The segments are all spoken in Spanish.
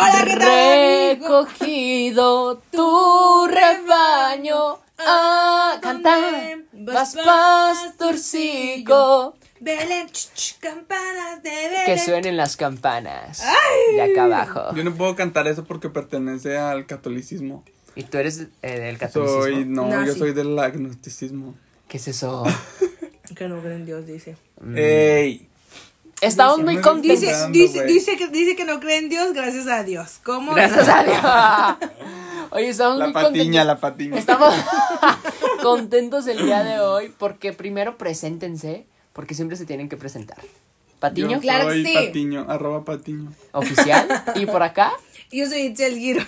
Hola, ¿qué tal? Recogido tu rebaño a cantar. Vas pastorcico. Belén, ch, ch, campanas de Belén. Que suenen las campanas. De acá abajo. Yo no puedo cantar eso porque pertenece al catolicismo. ¿Y tú eres eh, del catolicismo? Soy, no, yo soy del agnosticismo. ¿Qué es eso? Que no creen en Dios, dice. Mm. Ey. Estamos Dice- muy contentos. Dice, que, dice que no cree en Dios, gracias a Dios. ¿Cómo? Gracias a Dios. Oye, estamos La muy patiña, contentos. la patiña. Estamos contentos el día de hoy porque primero preséntense, porque siempre se tienen que presentar. Patiño, Yo Claro que soy sí. patiño, arroba patiño. oficial. Y por acá, Yo soy Itzel Giro.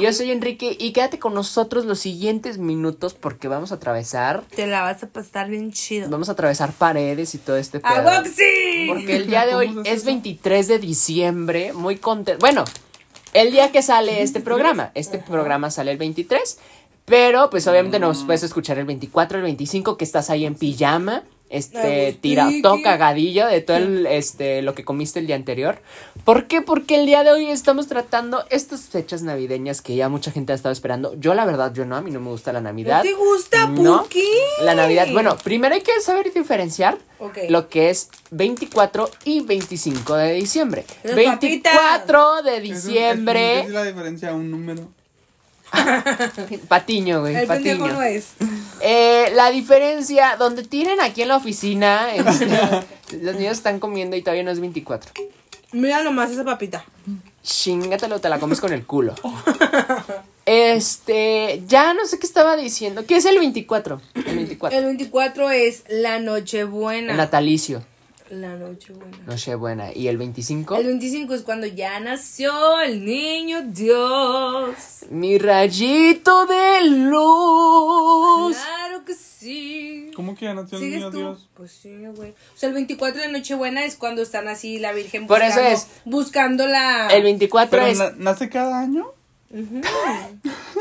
yo soy Enrique y quédate con nosotros los siguientes minutos porque vamos a atravesar, Te la vas a pasar bien chido. vamos a atravesar paredes y todo este ¡A pedo. sí! Porque el día de hoy ¿Cómo se hace es eso? 23 de diciembre, muy contento. Bueno, el día que sale este programa, este programa sale el 23, pero pues obviamente nos puedes escuchar el 24, el 25 que estás ahí en pijama, este tira todo cagadillo de todo el, este lo que comiste el día anterior. ¿Por qué? Porque el día de hoy estamos tratando estas fechas navideñas que ya mucha gente ha estado esperando. Yo la verdad yo no, a mí no me gusta la Navidad. ¿No te gusta, No, Puki? La Navidad, bueno, primero hay que saber diferenciar lo que es 24 y 25 de diciembre. Las 24 de diciembre. Es, es la diferencia a un número. Patiño, güey, El pendejo patiño. no es. Eh, la diferencia, donde tienen aquí en la oficina, este, los niños están comiendo y todavía no es 24. Mira nomás esa papita. Chingatelo, te la comes con el culo. Este, ya no sé qué estaba diciendo. ¿Qué es el 24? El 24. El 24 es la Nochebuena. El natalicio. La Nochebuena. Nochebuena. ¿Y el 25? El 25 es cuando ya nació el niño Dios. Mi rayito de luz. Claro que sí. ¿Cómo que ya nació el ¿Sigues niño tú? Dios? Pues sí, güey. O sea, el 24 de Nochebuena es cuando están así la Virgen Por buscando, eso es. buscando la... El 24 ¿Pero es. na- nace cada año?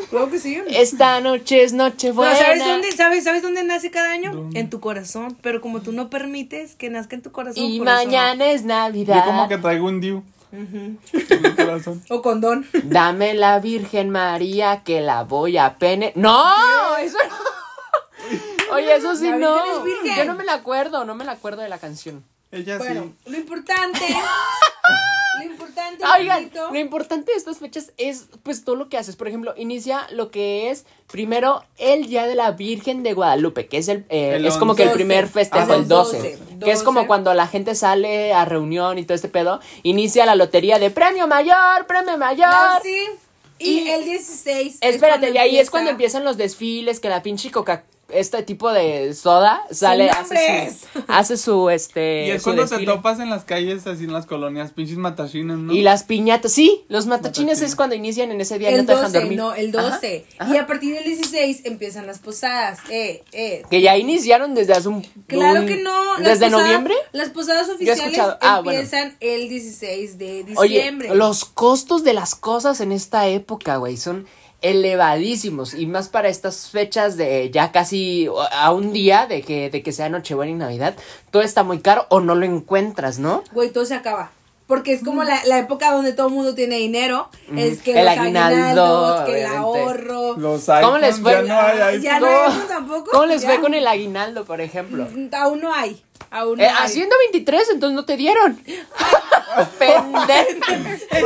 Creo que sí. Esta noche es No, Nochebuena. ¿sabes dónde, sabes, ¿Sabes dónde nace cada año? ¿Dónde? En tu corazón. Pero como tú no permites que nazca en tu corazón. Y no. mañana es Navidad. Yo como que traigo un diu. En mi corazón. O condón. Dame la Virgen María que la voy a pene. ¡No! Eso no. Oye, eso sí La no. Yo no me la acuerdo, no me la acuerdo de la canción. Ella Bueno, sí. lo importante. lo importante. Oigan, lo importante de estas fechas es pues todo lo que haces. Por ejemplo, inicia lo que es primero el Día de la Virgen de Guadalupe, que es el, eh, El es como que el 11. primer festejo, Ah, el 12, 12, que es como 12. cuando la gente sale a reunión y todo este pedo, inicia la lotería de premio mayor, premio mayor. Sí. Y, Y- el 16. es Espérate, y ahí es cuando empiezan los desfiles, que la pinche coca este tipo de soda sale, hace su, hace su, este, Y es cuando te topas en las calles, así en las colonias, pinches matachines, ¿no? Y las piñatas, sí, los matachines Matachines. es cuando inician en ese día no El dejan 12, dormir. no, el Ajá, 12. ajá. Y a partir del 16 empiezan las posadas. Eh, eh. Que ya iniciaron desde hace un... Claro un- que no. las ¿Desde posadas- noviembre? Las posadas oficiales. Ah, bueno. empiezan el 16 de Oye, diciembre. los costos de las cosas en esta época, güey, son elevadísimos. Y más para estas fechas de ya casi a un día de que, de que sea Nochebuena y Navidad. Todo está muy caro o no lo encuentras, ¿no? Güey, todo se acaba. Porque es como la, la época donde todo el mundo tiene dinero. Es que El los aguinaldo, que el ahorro. Los ¿Cómo les iPhones, fue? Ya no hay iPhone. Ya no ¿Cómo- hay iPhone tampoco. ¿Cómo les Ya. fue con el aguinaldo, por ejemplo? Aún no hay. Aún Eh, haciendo 23, entonces no te dieron. Pendejo. El,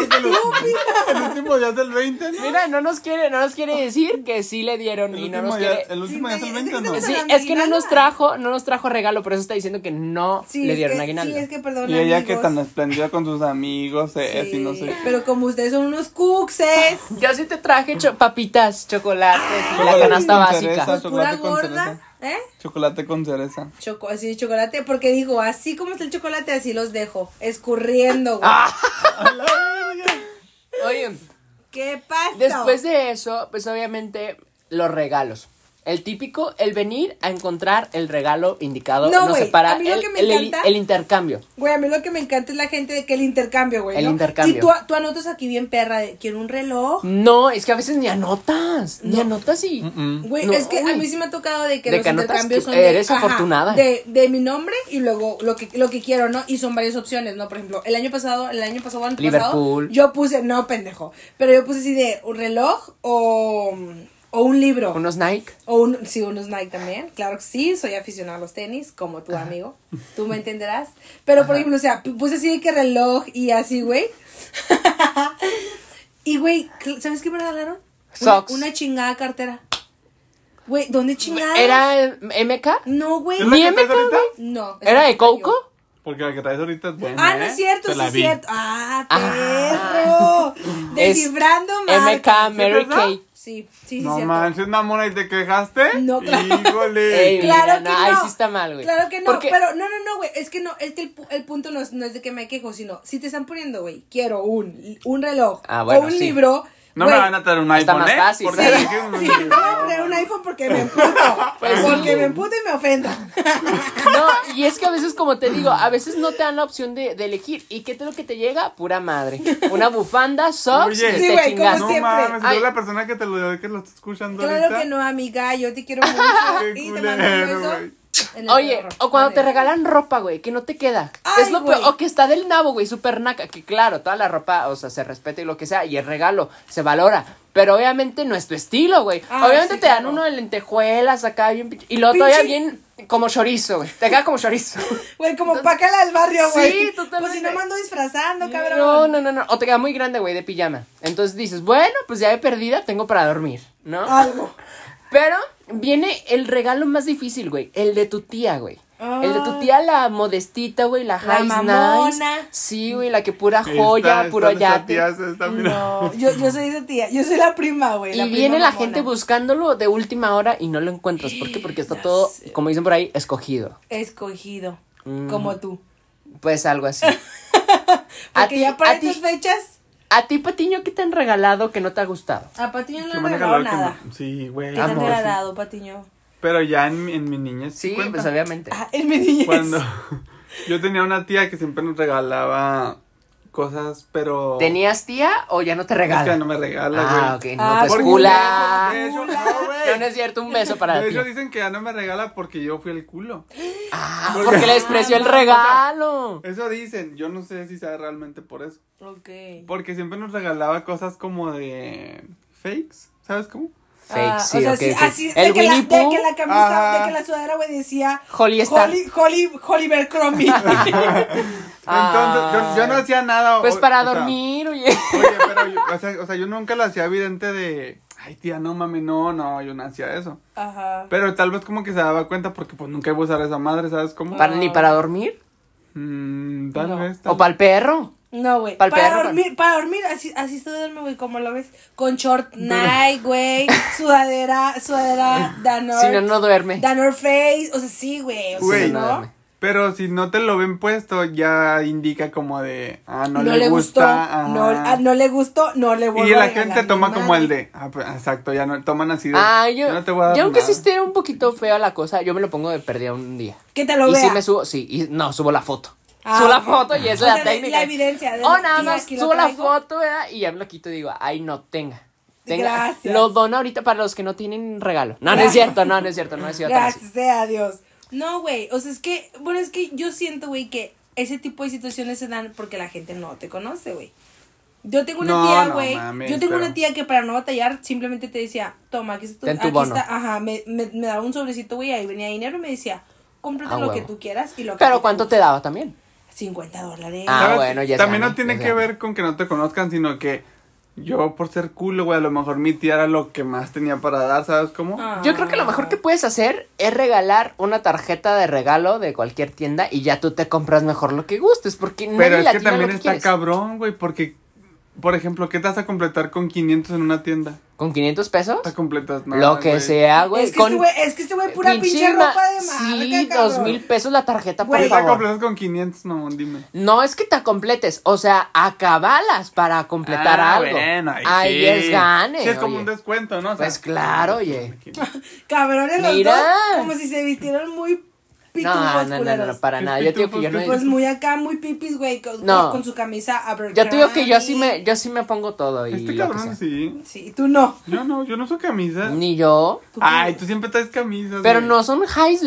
último día es el 20, ¿no? Mira, no nos quiere, no nos quiere decir que sí le dieron El y no último, nos quiere. el último día es el Sí, 20, ¿no? Sí, es que no nos trajo, no nos trajo regalo, por eso está diciendo que no Sí, le es dieron que- aguinaldo. Sí, es que perdón. Y ella que amigos. tan esplendida con sus amigos, es, y no sé. Pero como ustedes son unos cuxes. Yo sí te traje cho- papitas, chocolates, y la canasta básica. cereza. Pues pura chocolate con gorda. cereza. ¿Eh? Chocolate con cereza. Choco, así chocolate, porque digo, así como está el chocolate, así los dejo, escurriendo, güey. Ah. Oye, ¿Qué pasa? después de eso, pues obviamente los regalos. El típico, el venir a encontrar el regalo indicado. No, No, sé, para a mí lo el, que me el- el- encanta- el intercambio. Güey, a mí lo que me encanta es la gente de que el intercambio, güey. El ¿no? intercambio. Y tú, tú anotas aquí bien perra de quiero un reloj. No, es que a veces ni anotas. Ni No. anotas y. Güey, No, es que a mí sí me ha tocado de que De los que intercambios que son de, eres afortunada. de, de mi nombre y luego lo que lo que quiero, ¿no? Y son varias opciones, ¿no? Por ejemplo, el año pasado, el año pasado, antepasado, Liverpool. yo puse, no, pendejo, pero yo puse así de un reloj o, o un libro. Unos Nike. O un, sí, unos Nike también. Claro que sí, soy aficionado a los tenis, como tu amigo. Tú me entenderás. Pero, por ejemplo, o sea, puse así de que reloj y así, güey. y, güey, ¿sabes qué me regalaron? Una, Socks. una chingada cartera. Güey, ¿dónde chingada? ¿Era eh, MK? No, güey. ¿Es la Ni MK, güey. No. ¿Era de. Coco? Porque la que traes ahorita es buena. Ah, no ¿eh? es cierto, Te sí la es cierto. Ah, Ah. perro. Es Descifrando MK. Mary? Kay. Sí, sí, sí, No cierto. manches, mamona, ¿y te quejaste? No, claro. Híjole. Ey, Claro mira, que no, ahí no. sí está mal, güey. Claro que no, Porque- pero no, no, no, güey. Es que no, es que el, el punto no es, no es de que me quejo, sino si te están poniendo, güey, quiero un, un reloj Ah, bueno, o un sí. libro. No me van a traer un iPhone, más ¿eh? fácil, Porque sí. Sí, no me voy a poner un iPhone porque me emputo. Pues porque sí. me emputo y me ofendo. No, y es que a veces, como te digo, a veces no te dan la opción de, de elegir. ¿Y qué es lo que te llega? Pura madre. Una bufanda, socks Oye. y Sí, te güey, chingaste. No siempre. mames, Ay. yo la persona que te lo que lo está escuchando Claro ahorita. que no, amiga. Yo te quiero mucho. Qué y te mando un beso. Oye, o cuando te regalan ropa, güey, que no te queda. Ay, es lo peor. O que está del nabo, güey, súper naca. Que claro, toda la ropa, o sea, se respeta y lo que sea. Y el regalo se valora. Pero obviamente no es tu estilo, güey. Ah, obviamente sí, te dan uno de lentejuelas acá bien Y luego Pinche- todavía bien como chorizo, güey. Te queda como chorizo. Güey, como pácala del barrio, Sí, güey. totalmente. Pues si no me ando disfrazando, cabrón. No, no, no, no. O te queda muy grande, güey, de pijama. Entonces dices, bueno, pues ya de perdida tengo para dormir, ¿no? Algo. Pero viene el regalo más difícil, güey. El de tu tía, güey. El de tu tía, la modestita, güey, la La high mamona. nice. Sí, güey, la que pura joya, esta- puro yate. tía se está mirando. No, yo, yo soy esa tía. Yo soy la prima, güey. Y la prima viene la mamona. gente buscándolo de última hora y no lo encuentras. ¿Por qué? Porque está Ya todo, sé. como dicen por ahí, escogido. Escogido. Mm. Como tú. Pues algo así. Porque ya para a ti, estas fechas, a ti, Patiño, ¿qué te han regalado que no te ha gustado? a Patiño no le han regalado nada. que me- Sí, güey. ¿Qué te han regalado, Patiño? Pero ya en, mi- en mi niñez. Sí, cuenta. pues obviamente. Ah, en mi niñez. Cuando yo tenía una tía que siempre nos regalaba cosas, pero. ¿Tenías tía o ya no te Es regala? que no me regala, Ah, güey. ok, no, Ah, pues Cula. No. No, es cierto, un beso para De ti. hecho, dicen que ya no me regala porque yo fui el culo. Ah, porque le despreció el regalo. Eso dicen. Yo no sé si sea realmente por eso. Ok. Porque siempre nos regalaba cosas como de fakes. ¿Sabes cómo? Fake, Ah, sí, o sea, ok, sí, así, El de, que la, de que la camisa, de que la sudadera, güey, decía Holly Star. Holly, Holly, Holly Bercrombie. Entonces, yo, yo no hacía nada. Pues o- para o sea, dormir, oye. Oye, pero yo, o, sea, o sea, yo nunca lo hacía evidente de, ay tía, no mami, no, no, yo no hacía eso. Ajá. Pero tal vez como que se daba cuenta porque pues nunca iba a usar esa madre, ¿sabes cómo? Para, ¿Ni para dormir? Mm, tal No. vez. Tal ¿O para el perro? No, güey. Para perro, dormir, para dormir, así, así se duerme, güey, como lo ves. Con short night, güey. Sudadera, sudadera, Danor. Si no, no duerme. Danor face. O sea, sí, güey. O sea, no ¿no? Pero si no te lo ven puesto, ya indica como de, ah, no, No, le, le gusta. gustó. No, ah, no le gustó, no le voy y la gente toma como el de, ah, pues, exacto, ya no toman así de, Ah, yo, no te voy a dar yo aunque nada. sí esté un poquito fea la cosa, yo me lo pongo de perdida un día. Que te lo y vea. sí me subo, sí, y no, subo la foto. Ah, subo la foto y es O la sea, técnica. la evidencia de- Oh, nada más subo la foto, ¿verdad? Y ya me lo quito y digo, ay, no, tenga. Tenga. Gracias. Lo dono ahorita para los que no tienen regalo. No, no es cierto, no, no es cierto, no es cierto. Gracias sea Dios. No, güey. O sea, es que, bueno, es que yo siento, güey, que ese tipo de situaciones se dan porque la gente no te conoce, güey. Yo tengo una No, tía, güey. yo tengo pero- una tía que para no batallar simplemente te decía, toma, aquí está tu, aquí bono. está, ajá, me, me, me daba un sobrecito, güey, ahí venía dinero y me decía, cómprate Ah, lo que tú quieras y lo que Pero te ¿cuánto guste". te daba también? 50 dólares. Ah, bueno, ya También no tiene que ver con que no te conozcan, sino que yo por ser culo, güey, a lo mejor mi tía era lo que más tenía para dar, ¿sabes cómo? Ah. Yo creo que lo mejor que puedes hacer es regalar una tarjeta de regalo de cualquier tienda y ya tú te compras mejor lo que gustes, porque Pero nadie es le que lo también que está quieres. cabrón, güey, porque Por ejemplo, ¿qué te vas a completar con 500 en una tienda? ¿Con 500 pesos? Te completas nada. Lo que güey. sea, güey. Es que, con este güey, es que este güey pura pinche ropa de marca, Sí, cabrón. dos mil pesos la tarjeta, por Güey, ¿Qué te favor. completas con 500, mamón? Dime. No es que te completes, o sea, acabalas para completar Ah, algo. bueno, ahí ahí sí. es gane. Sí, es como oye. un descuento, ¿no? O sea, Pues claro, oye. Cabrones los Mira. dos, como si se vistieran muy pitufos, No, no, no, no, para ¿Qué nada. Yo te digo que yo no. Pues muy acá, muy pipis, güey, con, No. con su camisa Abercrombie. Yo te digo que yo sí me, yo sí me pongo todo y Este cabrón sí. Sí, tú no. Yo no, yo no uso camisa. Ni yo. ¿Tú Ay, tú siempre traes camisas. Pero güey. no son high.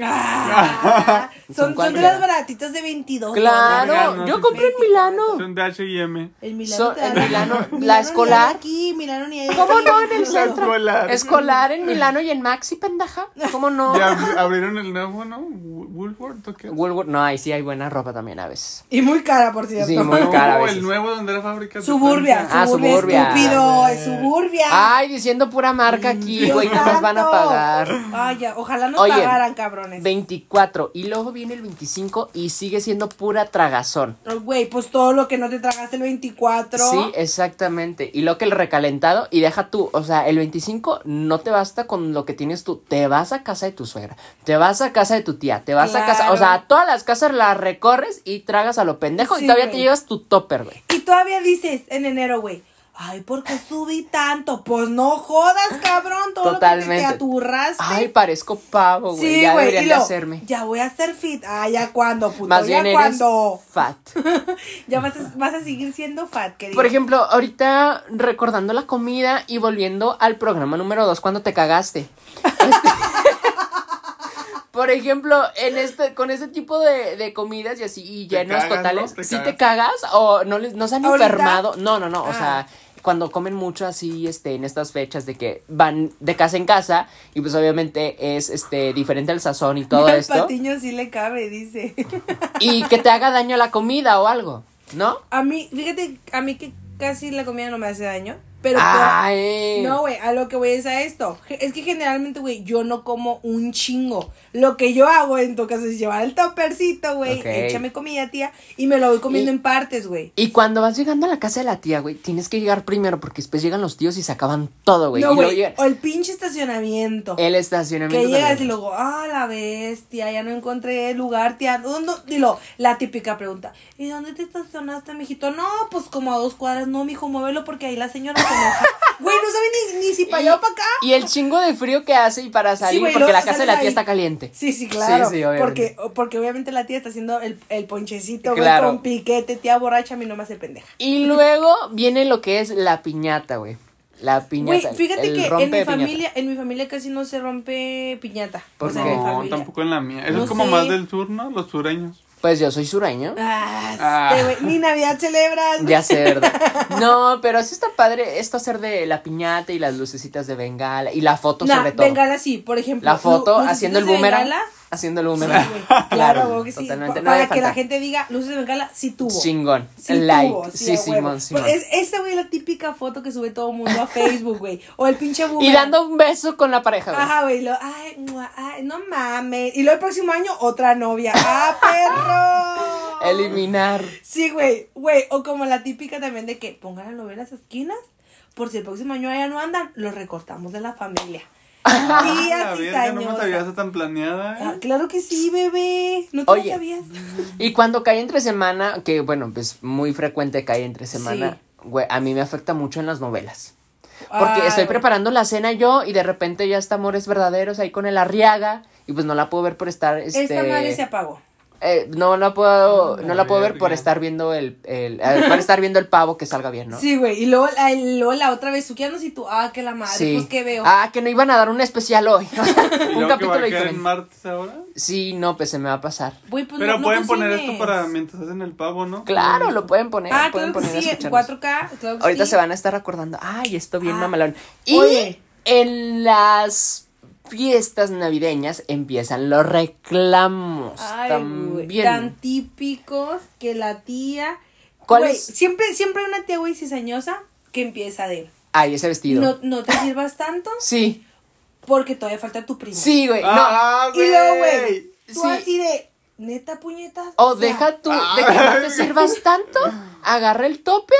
Ah, Son son, son de las baratitas de 22. Claro, yo no, compré en Milano. Son de H&M. El Milano. El la- Milano, escolar. Aquí, Milano ni hay ¿Cómo no en el centro? escolar. Escolar en Milano y en Maxi, pendeja. ¿Cómo no? Ya abri- abrieron el nuevo, ¿no? Wool- Woolworth, ¿o qué? Woolworth, no, ahí sí hay buena ropa también a veces. Y muy cara, por cierto. Sí, muy No, cara a el veces. nuevo donde era fábrica. de Suburbia, plancha. Ah, suburbia, Suburbia. estúpido, es suburbia. Ay, diciendo pura marca aquí, Dios güey, no nos van a pagar. Ay, ya, ojalá nos Oye, pagaran, cabrones. 24 y luego viene el 25 y sigue siendo pura tragazón. Oh, Güey, pues todo lo que no te tragaste el 24. Sí, exactamente. Y lo que el recalentado, y deja tú, o sea, el 25 no te basta con lo que tienes tú. Te vas a casa de tu suegra, te vas a casa de tu tía, te vas a casa, o sea, todas las casas las recorres y tragas a lo pendejo Sí, y todavía te llevas tu topper, güey. Y todavía dices en enero, güey. Ay, ¿por qué subí tanto? Pues no jodas, cabrón. Todo lo que Totalmente. te aturraste. Ay, parezco pavo, güey. sí, ya güey. deberían de hacerme. Ya voy a hacer fit. Ah, ya cuando, puto. Más ya bien eres fat. ya vas a, vas a seguir siendo fat, querido. Por ejemplo, ahorita recordando la comida y volviendo al programa número 2 cuando te cagaste. Este- Por ejemplo, en este, con este tipo de, de comidas y así, y llenos cagas, totales, ¿no? Te ¿sí cagas. te cagas o no les, no se han ¿Ahorita? enfermado? No, no, no, o Ah. sea, cuando comen mucho así, este, en estas fechas de que van de casa en casa, y pues obviamente es, este, diferente el sazón y todo Al esto, patiño sí le cabe, dice. y que te haga daño la comida o algo, ¿no? a mí, fíjate, a mí que casi la comida no me hace daño. Pero Ay. No, güey, a lo que voy es a esto. Es que generalmente, güey, yo no como un chingo. Lo que yo hago en tu caso es llevar el topercito, güey, échame comida, tía, y me lo voy comiendo Y- en partes, güey. Y cuando vas llegando a la casa de la tía, güey, tienes que llegar primero porque después llegan los tíos y se acaban todo, güey. No, güey, o el pinche estacionamiento. el estacionamiento. Que llegas y luego, ah, la bestia, ya no encontré lugar, tía. ¿Dónde? Dilo, la típica pregunta. ¿Y dónde te estacionaste, mijito? No, pues como a dos cuadras. No, mijo, muévelo porque ahí la señora. Güey, no sabe ni, ni si para allá o para acá. Y el chingo de frío que hace y para salir porque la casa de la tía ahí. está caliente. Sí, sí, claro. Sí, sí, obviamente. porque, porque obviamente la tía está haciendo el, el ponchecito, güey, Claro. con piquete, tía borracha, a mí no me hace pendeja. Y luego viene lo que es la piñata, güey. La piñata. Güey, fíjate el que en mi piñata. familia, en mi familia casi no se rompe piñata. ¿Por o sea, qué? en mi No, familia. tampoco en la mía. Eso No es como sé. más del sur, ¿no? Los sureños. Pues yo soy sureño. Ah, Ah. este, ni Navidad celebras. Ya sé, ¿verdad? No, pero sí está padre esto hacer de la piñata y las lucecitas de bengala y la foto Nah, sobre todo. bengala sí, por ejemplo. La foto haciendo el de boomerang. bengala, Haciendo el sí, Claro, güey, que sí. Totalmente. no para que la faltar. gente diga, luces de bengala, sí tuvo. Chingón. Sí like. tuvo, sí, Simón, huevo. Simón. Pues es, esa, güey, la típica foto que sube todo el mundo a Facebook, güey. O el pinche boomerang. Y dando un beso con la pareja, güey. Ajá, güey, lo, ay, mua, ay, no mames. Y luego el próximo año, otra novia. ¡Ah, perro! Eliminar. Sí, güey, güey. O como la típica también de que pongan la novia en las esquinas. Por si el próximo año ya no andan, los recortamos de la familia. La verga, no me sabía eso tan planeada. Ah, claro que sí, bebé. ¿No te lo Oye. sabías? Y cuando cae entre semana, que bueno, pues muy frecuente cae entre semana, Sí. güey, a mí me afecta mucho en las novelas. Porque Ay, estoy preparando la cena yo y de repente ya está Amores Verdaderos ahí con el Arriaga y pues no la puedo ver por estar, este... Esta madre se apagó. Eh, no la puedo, Ah, no la puedo ver por estar viendo el, el eh, por estar viendo el pavo que salga bien, ¿no? Sí, güey. Y luego, la- luego la otra vez, suqueanos y tú, ah, que la madre, Sí. pues que veo. Ah, que no iban a dar un especial hoy. ¿Y un que capítulo caer diferente. en martes ahora? Sí, no, pues se me va a pasar. Güey, pues Pero no- no pueden poner esto para mientras hacen el pavo, ¿no? Claro, lo pueden poner, Ah, pueden claro que poner sí, en escucharnos. 4K. Claro que Ahorita sí. se van a estar acordando, ay, esto bien Ah, mamalón. Y oye. en las fiestas navideñas empiezan los reclamos Ay, tan típicos que la tía. ¿Cuál Güey, es? Siempre, siempre hay una tía, güey, cizañosa que empieza de. Ay, ese vestido. No, no te sirvas tanto Sí, porque todavía falta tu primo. sí, güey. Ah, Y luego, güey, tú Sí. así de. Neta puñetas. No. O sea, deja tú de que no te sirvas tanto, agarra el topper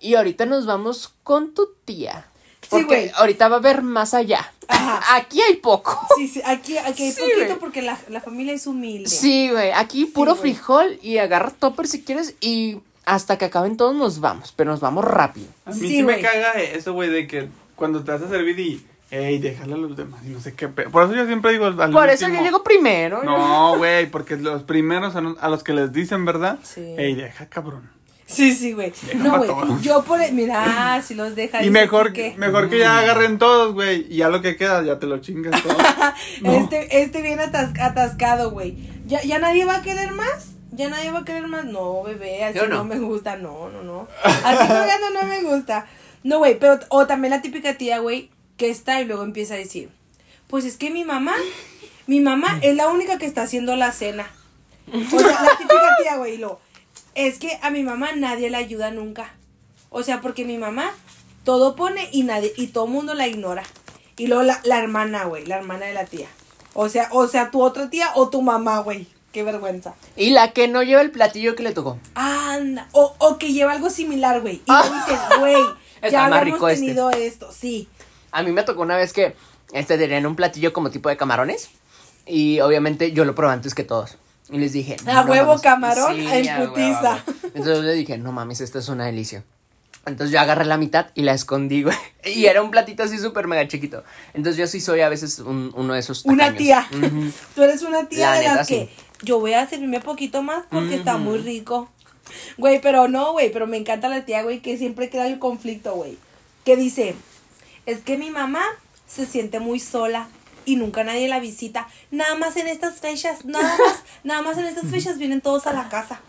Y ahorita nos vamos con tu tía. Sí, Porque güey. ahorita va a haber más allá. Ajá. Aquí hay poco. Sí, sí, aquí, aquí hay Sí, poquito porque la, la familia es humilde. Sí, güey. Aquí puro frijol y agarra topper si quieres. Y hasta que acaben todos nos vamos. Pero nos vamos rápido. A mí Sí, sí, me caga eso, güey, de que cuando te vas a servir y, ey, déjale a los demás y no sé qué. pe- Por eso yo siempre digo al Por eso yo llego primero. No, güey, porque los primeros a los que les dicen, ¿verdad? Sí. Ey, deja, cabrón. Sí, sí, güey. No, güey. Yo por. Mira, si los deja. Y mejor que- mejor que ya agarren todos, güey, y ya lo que queda, ya te lo chingas todo. Este, este viene atas- atascado, güey. ¿Ya, ¿Ya nadie va a querer más? ¿Ya nadie va a querer más? No, bebé, así no. me gusta. No, no, no. Así jugando no me gusta. No, güey, pero. O también la típica tía, güey, que está y luego empieza a decir: Pues es que mi mamá. Mi mamá es la única que está haciendo la cena. O sea, la típica tía, güey, y lo. Es que a mi mamá nadie la ayuda nunca. O sea, porque mi mamá todo pone y nadie, y todo mundo la ignora. Y luego la, la hermana, güey, la hermana de la tía. O sea, o sea, tu otra tía o tu mamá, güey. Qué vergüenza. Y la que no lleva el platillo que le tocó. Anda. O, o que lleva algo similar, güey. Y Ah. dices, güey, Está ya más habíamos rico este. tenido esto. Sí. A mí me tocó una vez que este tenían un platillo como tipo de camarones. Y obviamente yo lo probé antes que todos. Y les dije. A huevo camarón, en a huevo, putiza. Entonces le dije, no mames, esto es una delicia. Entonces yo agarré la mitad y la escondí, güey. Y era un platito así súper mega chiquito. Entonces yo sí soy a veces un- uno de esos. Una tacaños. tía. Ujú. Tú eres una tía La de neta, las sí. que yo voy a servirme poquito más porque está muy rico. Güey, pero no, güey, pero me encanta la tía, güey, que siempre crea el conflicto, güey. Que dice, es que mi mamá se siente muy sola y nunca nadie la visita. Nada más en estas fechas, nada más, nada más en estas fechas vienen todos a la casa.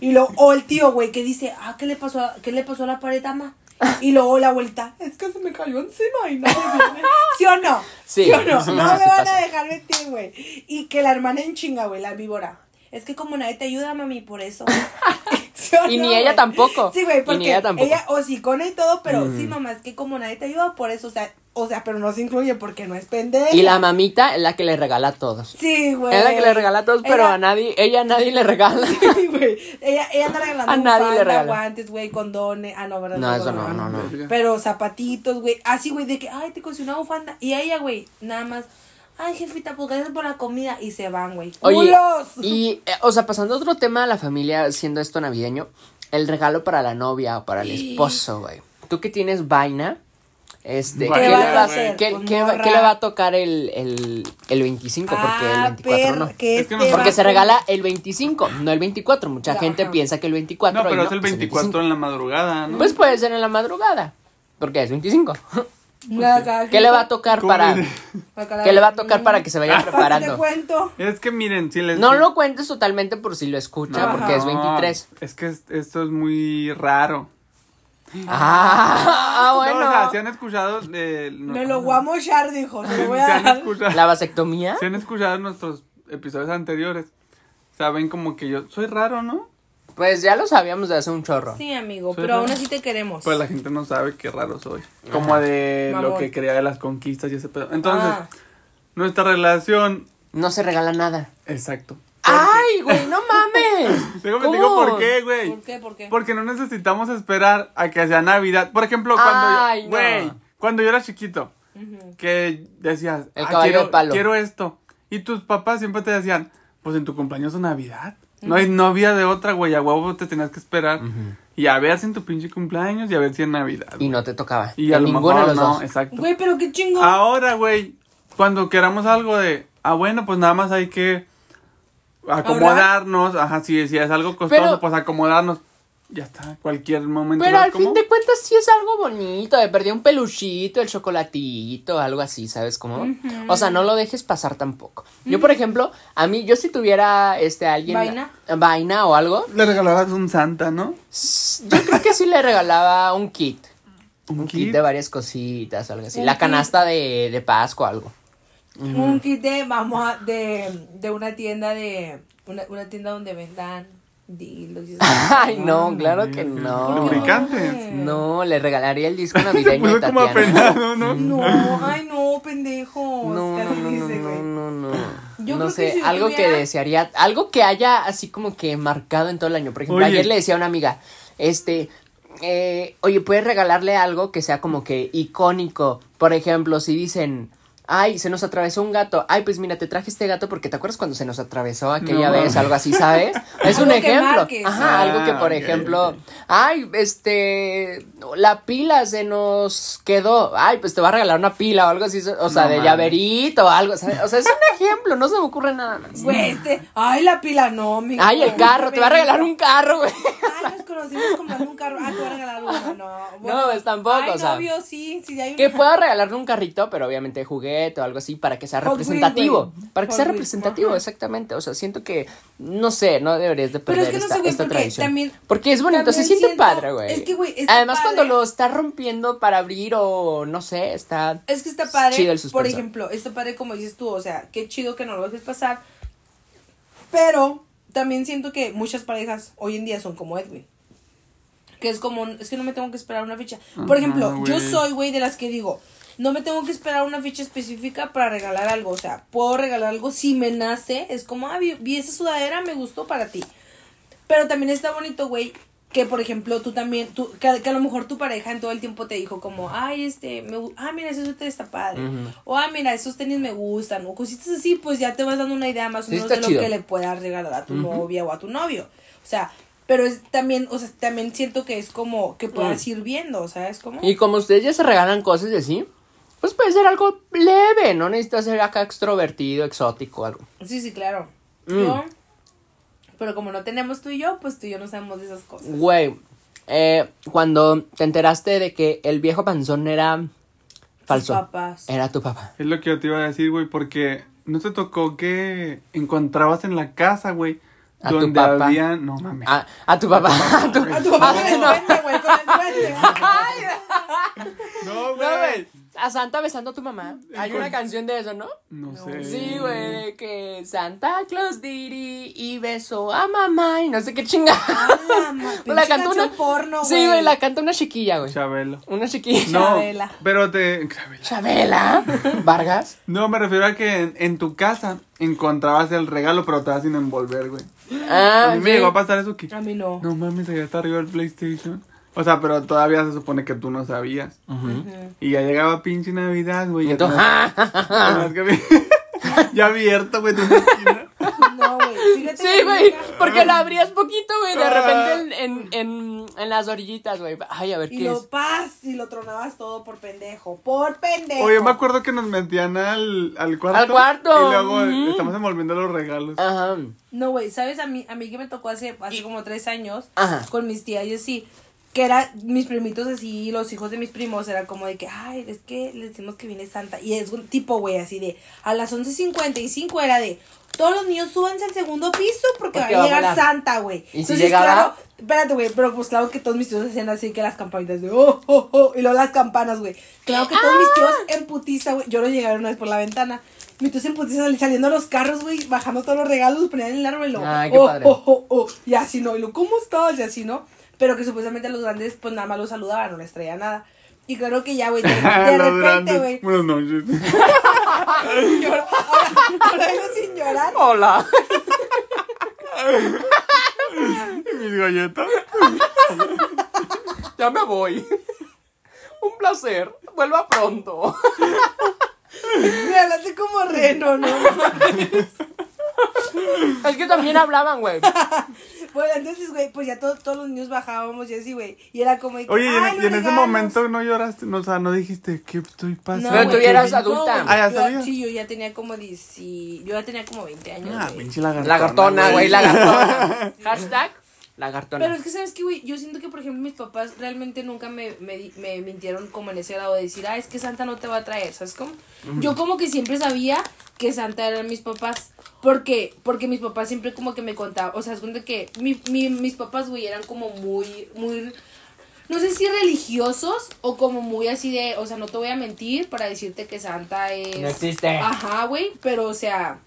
Y luego, o el tío, güey, que dice, ah, ¿qué le pasó a, ¿qué le pasó a la pared, ama? Y luego la vuelta, es que se me cayó encima y nadie viene. ¿Sí o no? Sí, o no? sí, no sí, me sí van pasa. a dejar mentir, güey. Y que la hermana en chinga, güey, la víbora. Es que como nadie te ayuda, mami, por eso. ¿Sí o Y no, ni ella tampoco. Sí, güey, Y ni porque ella tampoco. ella hocicona y todo, pero sí, mamá, es que como nadie te ayuda, por eso, o sea, o sea, pero no se incluye porque no es pendeja. Y la mamita es la que le regala a todos. Sí, güey. Es la que le regala a todos, pero Ella- a nadie, ella a nadie le regala. Sí, güey. Ella, ella anda regalando A nadie le regala. guantes, güey, condones. Ah, no, ¿verdad? No, eso no, no, no. Pero zapatitos, güey. Así, güey, de que, ay, te conseguí una bufanda. Y a ella, güey, nada más. Ay, jefita, pues gracias por la comida. Y se van, güey. ¡Culos! y, eh, o sea, pasando a otro tema de la familia, siendo esto navideño, el regalo para la novia o para el esposo, güey. Tú que tienes vaina, este, ¿qué, ¿Qué vas a va, hacer? qué- Pues, qué qué le va a tocar el, el, el 25? Porque el Ah, 24 perro, no. que Es que este no- Porque va se regala el 25, no el 24. Mucha gente piensa que el 24. No, pero es el pues 24 en la madrugada, ¿no? Pues puede ser en la madrugada. Porque es 25. Acá, ¿Qué le va a tocar ¿Cómo para.? ¿Qué le va a tocar para que se vaya preparando? cuento. Es que miren, si les... No lo cuentes totalmente por si lo escucha, No, porque es 23. Es que es- esto es muy raro. Ah, No, bueno. o sea, si han escuchado... eh, no- Me lo voy a mochar, dijo. Se lo voy a dar. escuchado, ¿La vasectomía? si han escuchado nuestros episodios anteriores, saben como que yo soy raro, ¿no? Pues ya lo sabíamos de hace un chorro. Sí, amigo, Soy pero raro. aún así te queremos. Pues la gente no sabe qué raro soy. Como de lo que quería de las conquistas y ese pedo. Entonces, Ah. nuestra relación... No se regala nada. Exacto. ¡Ay, güey, no mames! Déjame te ¿Cómo? digo por qué, güey. ¿Por qué? ¿Por qué? Porque no necesitamos esperar a que sea Navidad. Por ejemplo, cuando Ay, yo, no. güey, cuando yo era chiquito, que decías, El "Ah, caballo quiero, de palo". quiero esto. Y tus papás siempre te decían, pues en tu cumpleaños es Navidad. No, hay, no había de otra, güey, a huevo te tenías que esperar. Y a ver si en tu pinche cumpleaños y a ver si en Navidad. Y no te tocaba. Y a lo ninguno mejor de los no, dos. exacto. Güey, pero qué chingón. Ahora, güey, cuando queramos algo de, ah, bueno, pues nada más hay que acomodarnos. Ajá, si, si es algo costoso, Pero- pues acomodarnos. Ya está, cualquier momento. Pero ¿sabes al fin de cuentas sí es algo bonito, de perder un peluchito, el chocolatito, algo así, ¿sabes cómo? O sea, no lo dejes pasar tampoco. Yo, por ejemplo, a mí, yo si tuviera este alguien ¿Vaina? vaina o algo, Le regalabas un Santa, ¿no? yo creo que sí le regalaba un kit. Un Un kit, kit. de varias cositas, algo así. La kit. canasta de, de Pascua, algo. Un kit de, vamos a, de, de una tienda de, una, una tienda donde vendan. Ay, no, claro que no. Lubricantes. No, le regalaría el disco Se navideño de puso como apenado, ¿no? No, ay no, pendejos. No, no, no, no, no, no. Yo no creo que sé, si yo algo que desearía, algo que haya así como que marcado en todo el año. Por ejemplo, Oye. ayer le decía a una amiga, este, eh, oye, puedes regalarle algo que sea como que icónico. Por ejemplo, si dicen, ay, se nos atravesó un gato. Ay, pues mira, te traje este gato porque te acuerdas cuando se nos atravesó aquella No. vez, algo así, ¿sabes? Es un que ejemplo. Ajá, Ah, algo que, por ok, ejemplo, ay, este, la pila se nos quedó. Ay, pues te va a regalar una pila o algo así, o sea, No de llaverito o algo, ¿sabes? O sea, es un ejemplo, no se me ocurre nada más. Güey, este. Ay, la pila, no, mi. Ay, el carro, te va a regalar un carro, güey. Ay, nos conocimos comprando un carro. Ah, te va a regalar uno. No, No, pues tampoco, Ay, o sea. novio, sí, sí, hay Que pueda regalarle un carrito, pero obviamente o algo así para que sea representativo. Para que Hot sea Wheels, representativo, ajá. exactamente. O sea, siento que, no sé, no deberías de Pero perder es que no esta, sé, esta porque tradición. también- porque es bonito, se siente siento- padre, güey. es que, güey, Además, cuando lo está rompiendo para abrir o no sé, está. Es que está padre, chido el por ejemplo, está padre como dices tú, o sea, qué chido que no lo dejes pasar. Pero también siento que muchas parejas hoy en día son como Edwin. Que es como, es que no me tengo que esperar una fecha. Por Ajá, ejemplo, yo soy, güey, de las que digo, no me tengo que esperar una fecha específica para regalar algo. O sea, puedo regalar algo si me nace. Es como, ah, vi, vi esa sudadera, me gustó para ti. Pero también está bonito, güey, que por ejemplo tú también, tú, que, que a lo mejor tu pareja en todo el tiempo te dijo como, ay, este, me, ah, mira, ese suéter está padre. O, ah, mira, esos tenis me gustan. O cositas así, pues ya te vas dando una idea más o menos de lo que le puedas regalar a tu novia o a tu novio. O sea, pero es también, o sea, también siento que es como que puedas ir viendo, o sea, es como... Y como ustedes ya se regalan cosas y así, pues puede ser algo leve, no necesitas ser acá extrovertido, exótico, algo. Sí, sí, claro. Mm. Yo, pero como no tenemos tú y yo, pues tú y yo no sabemos de esas cosas. Güey, eh, cuando te enteraste de que el viejo panzón era falso, papás. era tu papá. Es lo que yo te iba a decir, güey, porque no te tocó que encontrabas en la casa, güey, A tu donde papá. había, no mames. A, a tu papá. A tu, A tu papá con el no. duende, güey, con el duende. no, No, güey. A Santa besando a tu mamá. Hay una con- canción de eso, ¿no? No sé. Sí, güey, de que Santa Claus diri y besó a mamá y no sé qué chingada. Ah, la canta una porno, Sí, güey. la canta una chiquilla, güey. Chabelo. Una chiquilla. No, Chabela. pero te... Chabela. Chabela. Vargas. No, me refiero a que en, en tu casa encontrabas el regalo, pero estaba sin envolver, güey. Ah, a mí me sí. llegó a pasar eso que... A mí no. No mames, allá está arriba el PlayStation. O sea, pero todavía se supone que tú no sabías. Y ya llegaba pinche Navidad, güey. ya Entonces, tenías- tenías que vi- ya abierto, güey, de una esquina. No, güey. Sí, güey, porque la abrías poquito, güey, de repente en, en, en, en las orillitas, güey. Ay, a ver Y qué lo es. pas y lo tronabas todo por pendejo. Por pendejo. Oye, me acuerdo que nos metían al, al cuarto. Al cuarto, Y luego estamos envolviendo los regalos. Ajá. No, güey, ¿sabes? A mí, a mí que me tocó hace, hace como tres años Ajá. con mis tías y así. Que era mis primitos así, los hijos de mis primos, era como de que, ay, es que les decimos que viene Santa. Y es un tipo, güey, así de, a las 11.55 era de, todos los niños súbanse al segundo piso porque, Porque va a a llegar. Santa, güey. ¿Y si Entonces, llegaba? claro, espérate, güey, pero pues claro que todos mis tíos hacían así que las campanitas de, oh, oh, oh, y luego las campanas, güey. Claro que todos mis tíos en putiza, güey, yo no llegué una vez por la ventana. Mis tíos en putiza sali- saliendo a los carros, güey, bajando todos los regalos, los ponían en el árbol y lo, Ay, qué oh, padre. oh, oh, oh, y así no, y lo, ¿cómo estás? Y así no. Pero que supuestamente los grandes, pues nada más los saludaban, no les traía nada. Y claro que ya, güey, de, repente, güey, Buenas noches. ahora, sin llorar. Hola. Mis galletas. Ya me voy. Un placer. Vuelva pronto. Me hablaste como reno, ¿no? Es que también hablaban, güey. Bueno, entonces, güey, pues ya todos, todos los niños bajábamos y así, güey. Y era como Oye, y en, "Ay, y los en ese regalos". momento no lloraste, no, o sea, no dijiste que estoy pasando. Pero tú ya eras no, adulta. Ah, ¿ya yo-? Sí, yo ya tenía como 10, y- yo ya tenía como 20 años, Ah, güey. pinche lagartona. Lagartona, güey, lagartona. Hashtag lagartona. Pero es que, ¿sabes qué, güey? Yo siento que, por ejemplo, mis papás realmente nunca me, me, me mintieron como en ese grado de decir, ah, es que Santa no te va a traer, ¿sabes cómo? Yo como que siempre sabía que Santa eran mis papás. ¿Por qué? Porque mis papás siempre como que me contaban, o sea, es cuenta que mi, mi- mis papás, güey, eran como muy, muy, no sé si religiosos o como muy así de, o sea, no te voy a mentir para decirte que Santa es... No existe. Ajá, güey, pero o sea,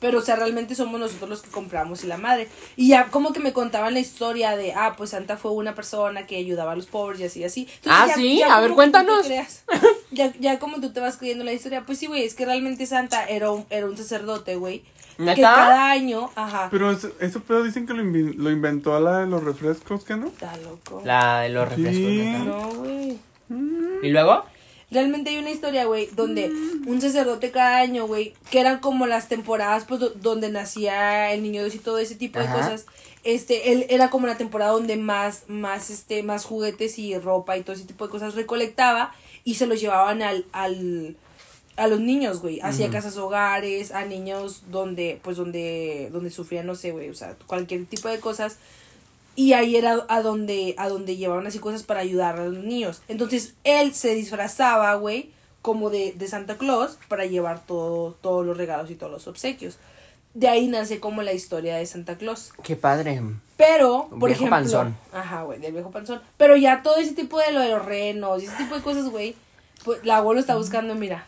Pero, o sea, realmente somos nosotros los que compramos y la madre. Y ya como que me contaban la historia de, ah, pues Santa fue una persona que ayudaba a los pobres y así, así. Entonces, Ah, ya- ¿sí? ya A ver, cuéntanos. creas- ya, ya como tú te vas creyendo la historia, pues sí, güey, es que realmente Santa era un, era un sacerdote, güey. Que cada año, ajá. Pero eso, eso pedo dicen que lo, invi- lo inventó la de los refrescos, ¿qué no? Está loco. La de los refrescos. Sí. No, güey. ¿Y luego? Realmente hay una historia, güey, donde un sacerdote cada año, güey, que eran como las temporadas, pues, do- donde nacía el niño Dios y todo ese tipo de cosas. Este, él era como la temporada donde más, más, este, más juguetes y ropa y todo ese tipo de cosas recolectaba y se los llevaban al, al, a los niños, güey, hacia casas hogares, a niños donde, pues, donde, donde sufrían, no sé, güey, o sea, cualquier tipo de cosas. Y ahí era a donde, a donde llevaban así cosas para ayudar a los niños. Entonces él se disfrazaba, güey, como de, de Santa Claus para llevar todo, todos los regalos y todos los obsequios. De ahí nace como la historia de Santa Claus. Qué padre. Pero, Un por viejo ejemplo. panzón. Ajá, güey, del viejo panzón. Pero ya todo ese tipo de lo de los renos y ese tipo de cosas, güey. Pues la abuelo está buscando, mira.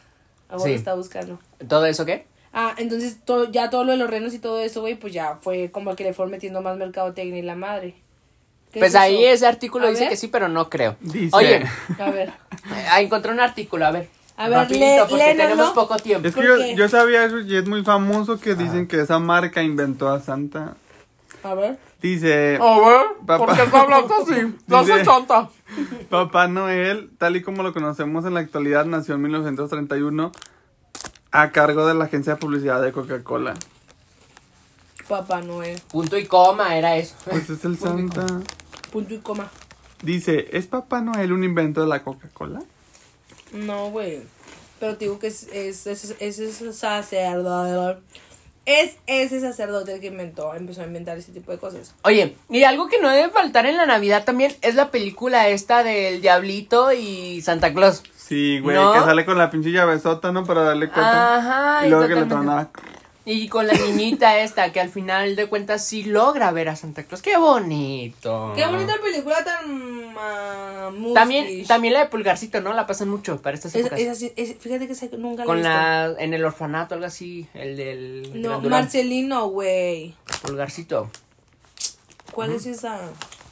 La abuelo Sí. está buscando. ¿Todo eso qué? Ah, entonces todo, ya todo lo de los renos y todo eso, güey, pues ya fue como que le fueron metiendo más mercadotecnia y la madre. ¿Qué Pues es ahí ese artículo A dice ver. que sí, pero no creo. Dice- Oye, A ver. eh, encontré un artículo, a ver. A ver, Rapidito, porque tenemos poco tiempo. Es que ¿Por yo, sabía eso y es muy famoso que dicen que esa marca inventó a Santa. A ver. Dice, A ver, Papá. ¿por qué está hablando así? No soy tonta. Papá Noel, tal y como lo conocemos en la actualidad, nació en 1931 a cargo de la agencia de publicidad de Coca-Cola. Papá Noel. Punto y coma era eso. Pues es el Santa. Punto y coma. Dice, ¿es Papá Noel un invento de la Coca-Cola? No, güey. Pero te digo que es, es, es, es ese sacerdote. Es ese sacerdote el que inventó, empezó a inventar ese tipo de cosas. Oye, y algo que no debe faltar en la Navidad también es la película esta del Diablito y Santa Claus. Sí, güey, ¿No? que sale con la pinche llavesota, ¿no? Para darle cuenta. Ajá, y luego que le totalmente. Y con la niñita esta que al final de cuentas sí logra ver a Santa Claus. ¡Qué bonito! Qué bonita película tan. ah, También, también la de Pulgarcito, ¿no? La pasan mucho para estas Es, épocas. es así, es- fíjate que nunca la he Con visto. la, en el orfanato, algo así, el del No. Marcelino, güey. Pulgarcito. ¿Cuál es esa?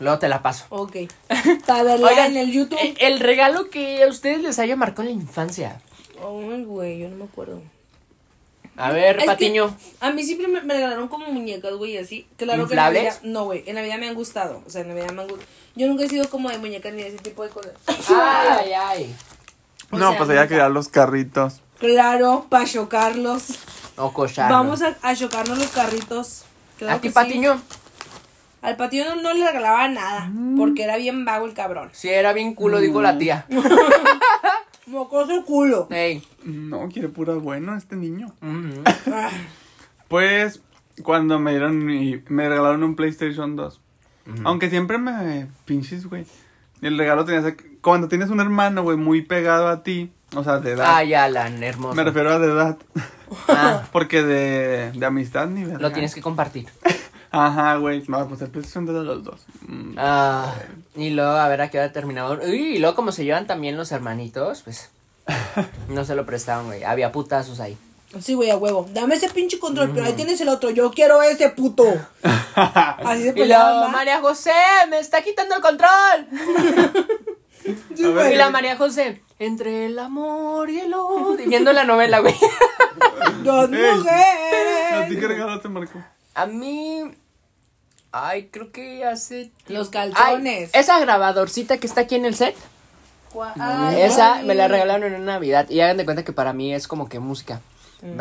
Luego te la paso. Ok. Para verla Oigan, en el YouTube. El regalo que a ustedes les haya marcado en la infancia. Ay, güey, yo no me acuerdo. A ver, Es que Patiño. a mí siempre me, me regalaron como muñecas, güey, así. Claro que en ¿Inflables? Navidad. No, güey, en Navidad me han gustado. O sea, en Navidad me han gustado. Yo nunca he sido como de muñecas ni de ese tipo de cosas. Ay, ay. O No, sea, pues nunca. quería los carritos. Claro, para chocarlos. O cochar. Vamos a, a chocarnos los carritos. Claro ¿A ti, que sí. Patiño? Al patiño no, no le regalaba nada. Mm. Porque era bien vago el cabrón. Sí, era bien culo, dijo la tía. Mocoso culo. Ey. No, quiere pura bueno este niño. Ah, Pues cuando me dieron mi- me regalaron un PlayStation 2. Aunque siempre me pinches, güey. El regalo tenía que- cuando tienes un hermano, güey, muy pegado a ti, o sea, de edad. Ay, Alan, hermoso. me refiero a de edad. Ah, Porque de, de amistad ni verga. lo tienes que compartir. Ajá, güey. No, pues el PlayStation de los dos. Mm. Ah, y luego a ver a qué hora terminaba. Uy, y luego como se llevan también los hermanitos, pues no se lo prestaban, güey. Había putazos ahí. Sí, güey, a huevo. Dame ese pinche control, pero ahí tienes el otro. Yo quiero ese puto. Así se Y peleaban, luego, ¿va? María José, me está quitando el control. Sí, ver. Y la María José, entre el amor y el odio. Viendo la novela, güey. Dos Ey. ¿A ti mujeres. qué regalo te marcó? A mí. Ay, creo que hace. Los Ay, calzones. esa grabadorcita que está aquí en el set. Ay, esa ay. me la regalaron en Navidad. Y hagan de cuenta que para mí es como que música.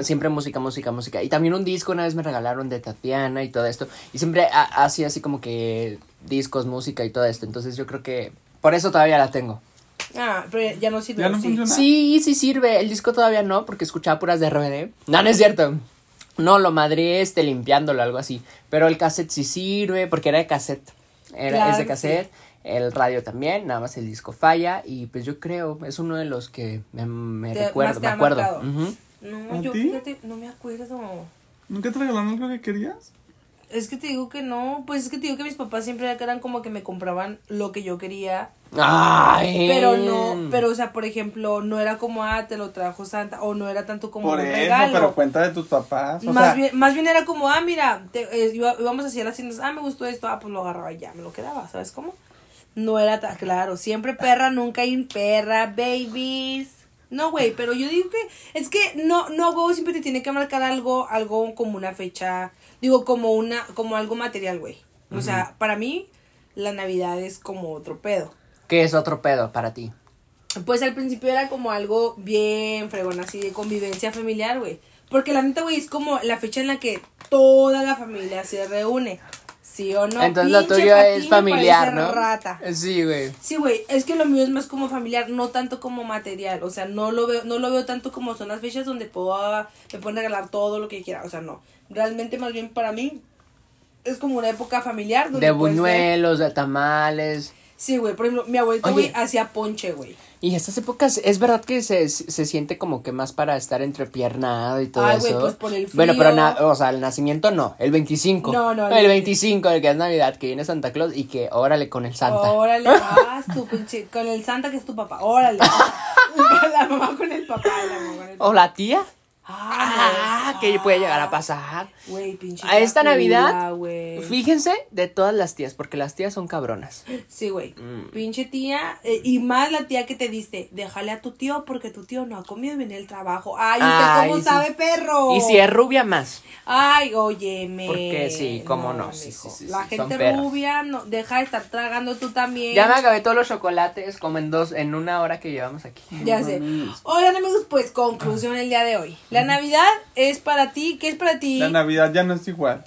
Siempre música, música, música. Y también un disco una vez me regalaron de Tatiana y todo esto. Y siempre hacía así como que discos, música y todo esto. Entonces yo creo que por eso todavía la tengo. Ah, pero ya no sirve. Ya no sí. funciona. Sí, sí sirve. El disco todavía no, porque escuchaba puras de RBD. No, no es cierto. No, lo madré este limpiándolo, algo así. Pero el cassette sí sirve, porque era de cassette. Era, Claro es de cassette. El radio también, nada más el disco falla. Y pues yo creo, es uno de los que me, me Te- recuerdo, más te me acuerdo. No, ¿A yo ti? fíjate, no me acuerdo. ¿Nunca te regalaron algo que querías? Es que te digo que no, pues es que te digo que mis papás siempre eran como que me compraban lo que yo quería, Ay. pero no, pero o sea, por ejemplo, no era como, ah, te lo trajo Santa, o no era tanto como Por un eso, regalo. pero cuenta de tus papás. O más, sea, bien, más bien era como, ah, mira, te, eh, iba- íbamos hacia las tiendas, ah, me gustó esto, ah, pues lo agarraba y ya, me lo quedaba, ¿sabes cómo? No era tan claro, siempre perra, nunca perra, babies. No, güey, pero yo digo que es que no, no, güey, siempre te tiene que marcar algo, algo como una fecha, digo, como una, como algo material, güey. O sea, para mí, la Navidad es como otro pedo. ¿Qué es otro pedo para ti? Pues al principio era como algo bien fregón, así de convivencia familiar, güey. Porque la neta, güey, es como la fecha en la que toda la familia se reúne. ¿Sí o no? Entonces lo tuyo es familiar, ¿no? Rata. Sí, güey. Sí, güey, es que lo mío es más como familiar, no tanto como material. O sea, no lo veo, no lo veo tanto como son las fechas donde puedo, ah, me pueden regalar todo lo que quiera. O sea, no. Realmente, más bien para mí, es como una época familiar. Donde De buñuelos, de tamales. Sí, güey. Por ejemplo, mi abuelito, güey, hacía ponche, güey. Y estas épocas, es verdad que se, se siente como que más para estar entrepiernado y todo Ay, eso. güey, pues por el Bueno, pero, frío. na- o sea, el nacimiento no, el 25. No, no, El el 25, el que es Navidad, que viene Santa Claus y que órale con el Santa. Órale, vas tu pinche, con el Santa que es tu papá. Órale. la mamá con el papá, la mamá con el papá. O la tía. Ah, Ah, que puede llegar a pasar. No. Güey, pinche. A esta Navidad, güey. fíjense de todas las tías, porque las tías son cabronas. Sí, güey. Mm. Pinche tía. eh, y más la tía que te dice, déjale a tu tío porque tu tío no ha comido y viene el trabajo. Ay, ¿usted Ay, cómo sí. sabe, perro? Y si es rubia, más. Ay, óyeme. Porque sí, cómo no, sí, mijo. sí, sí, La gente rubia, no, deja de estar tragando tú también. Ya me acabé todos los chocolates como en dos, en una hora que llevamos aquí. Ya sé. Hola amigos, pues conclusión el día de hoy. La Navidad es para ti, ¿qué es para ti? la Navidad ya no es igual.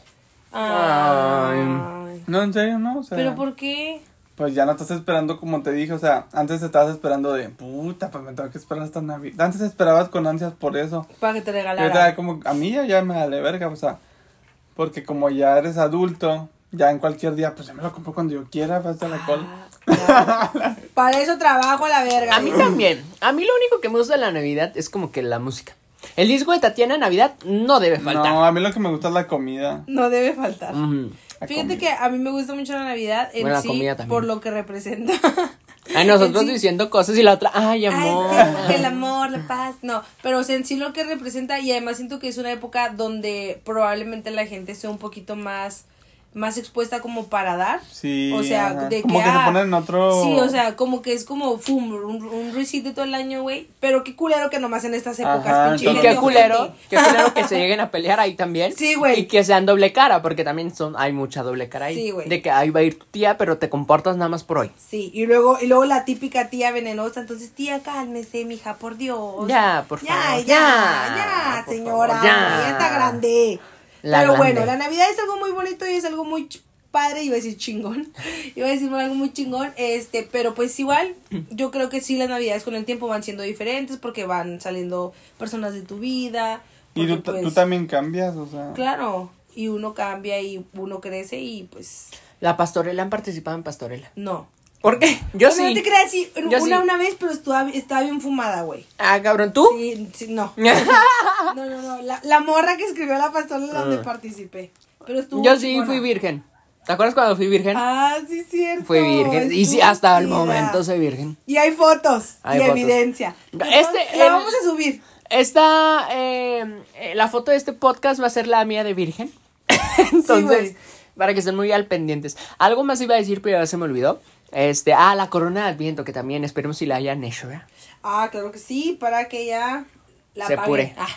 Ay. No, en serio, no. O sea, ¿Pero por qué? Pues ya no estás esperando como te dije. O sea, antes estabas esperando de puta, pues me tengo que esperar hasta Navidad. Antes esperabas con ansias por eso. Para que te Y ahorita regalara. como a mí ya, ya me vale verga, o sea, porque como ya eres adulto, ya en cualquier día, pues ya me lo compro cuando yo quiera, hasta la cola. Claro. Para eso trabajo a la verga. A mí también. A mí lo único que me gusta de la Navidad es como que la música. El disco de Tatiana Navidad no debe faltar. No, a mí lo que me gusta es la comida. No debe faltar. La Fíjate comida. que a mí me gusta mucho la Navidad en Bueno, sí comida también. por lo que representa. Ay, nosotros sí- diciendo cosas y la otra, ay, amor. Ay, el amor, la paz, no, pero o sea, en sí lo que representa y además siento que es una época donde probablemente la gente sea un poquito más más expuesta como para dar. Sí, o sea, ajá. de Como que, que se ah, ponen en otro... Sí, o sea, como que es como fum, un, un receipt de todo el año, güey. Pero qué culero que nomás en estas épocas, Ajá, pinche Y qué culero, qué culero que se lleguen a pelear ahí también. Sí, güey. Y que sean doble cara, porque también son, hay mucha doble cara ahí. Sí, güey. De que ahí va a ir tu tía, pero te comportas nada más por hoy. Sí, y luego, y luego la típica tía venenosa, entonces, tía, cálmese, mija, por Dios. Ya, por Ya, favor. ya, ya, por señora, favor, ya. ya está grande. La Pero grande. bueno, la Navidad es algo muy bonito y es algo muy padre, iba a decir chingón, iba a decir algo muy chingón, este, pero pues igual, yo creo que sí las Navidades con el tiempo van siendo diferentes porque van saliendo personas de tu vida. Y tú, pues, tú también cambias, o sea... Claro, y uno cambia y uno crece y pues La pastorela han participado en pastorela. no. ¿Por qué? Yo sí. No te creas, sí, Yo una, sí. una vez, pero estaba, estaba bien fumada, güey. Ah, cabrón, ¿tú? Sí, sí, no. No, no, no. La, la morra que escribió la pastola donde participé. Pero estuvo. Ah. Yo sí fui virgen. ¿Te acuerdas cuando fui virgen? Ah, sí, cierto. fui virgen. Y sí, hasta el momento soy virgen. Y hay fotos. Hay y fotos. evidencia. Este, la el- vamos a subir. Esta, eh, eh, la foto de este podcast va a ser la mía de virgen. Entonces, para que estén muy al pendientes. Algo más iba a decir, pero ya se me olvidó. Este, ah, la corona de Adviento, que también esperemos si la hayan hecho, ¿eh? Ah, claro que sí, para que ya la Se paguen. cure. Ah,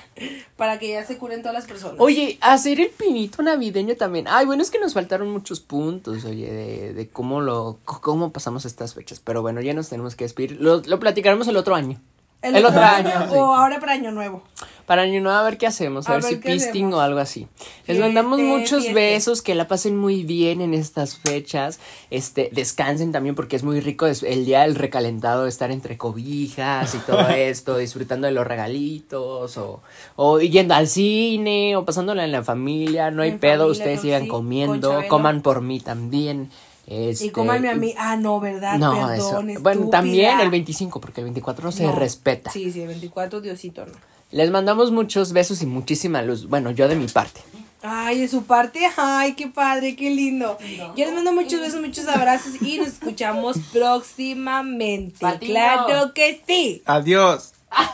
para que ya se curen todas las personas. Oye, hacer el pinito navideño también. Ay, bueno, es que nos faltaron muchos puntos, oye, de, de cómo lo, cómo pasamos estas fechas. Pero bueno, ya nos tenemos que despedir. Lo, lo platicaremos el otro año. El, otro año, sí. O ahora para Año Nuevo. Para año nuevo a ver qué hacemos, a, A ver, si pisting o algo así. Les mandamos muchos fieste. besos, que la pasen muy bien en estas fechas. Este, descansen también porque es muy rico el día del recalentado estar entre cobijas y todo esto, disfrutando de los regalitos o, o yendo al cine o pasándola en la familia, no hay En pedo, familia, ustedes sigan sí, Chabelo. coman por mí también. Este, y comanme a mí. Ah, no, ¿verdad? No, Perdón, eso. Bueno, también el 25, porque el 24 se No. respeta. Sí, sí, el 24, Diosito, no. Les mandamos muchos besos y muchísima luz. Bueno, yo de mi parte. Ay, de su parte, ay, qué padre, qué lindo. Yo les mando muchos besos, muchos abrazos y nos escuchamos próximamente. Claro que sí. Adiós.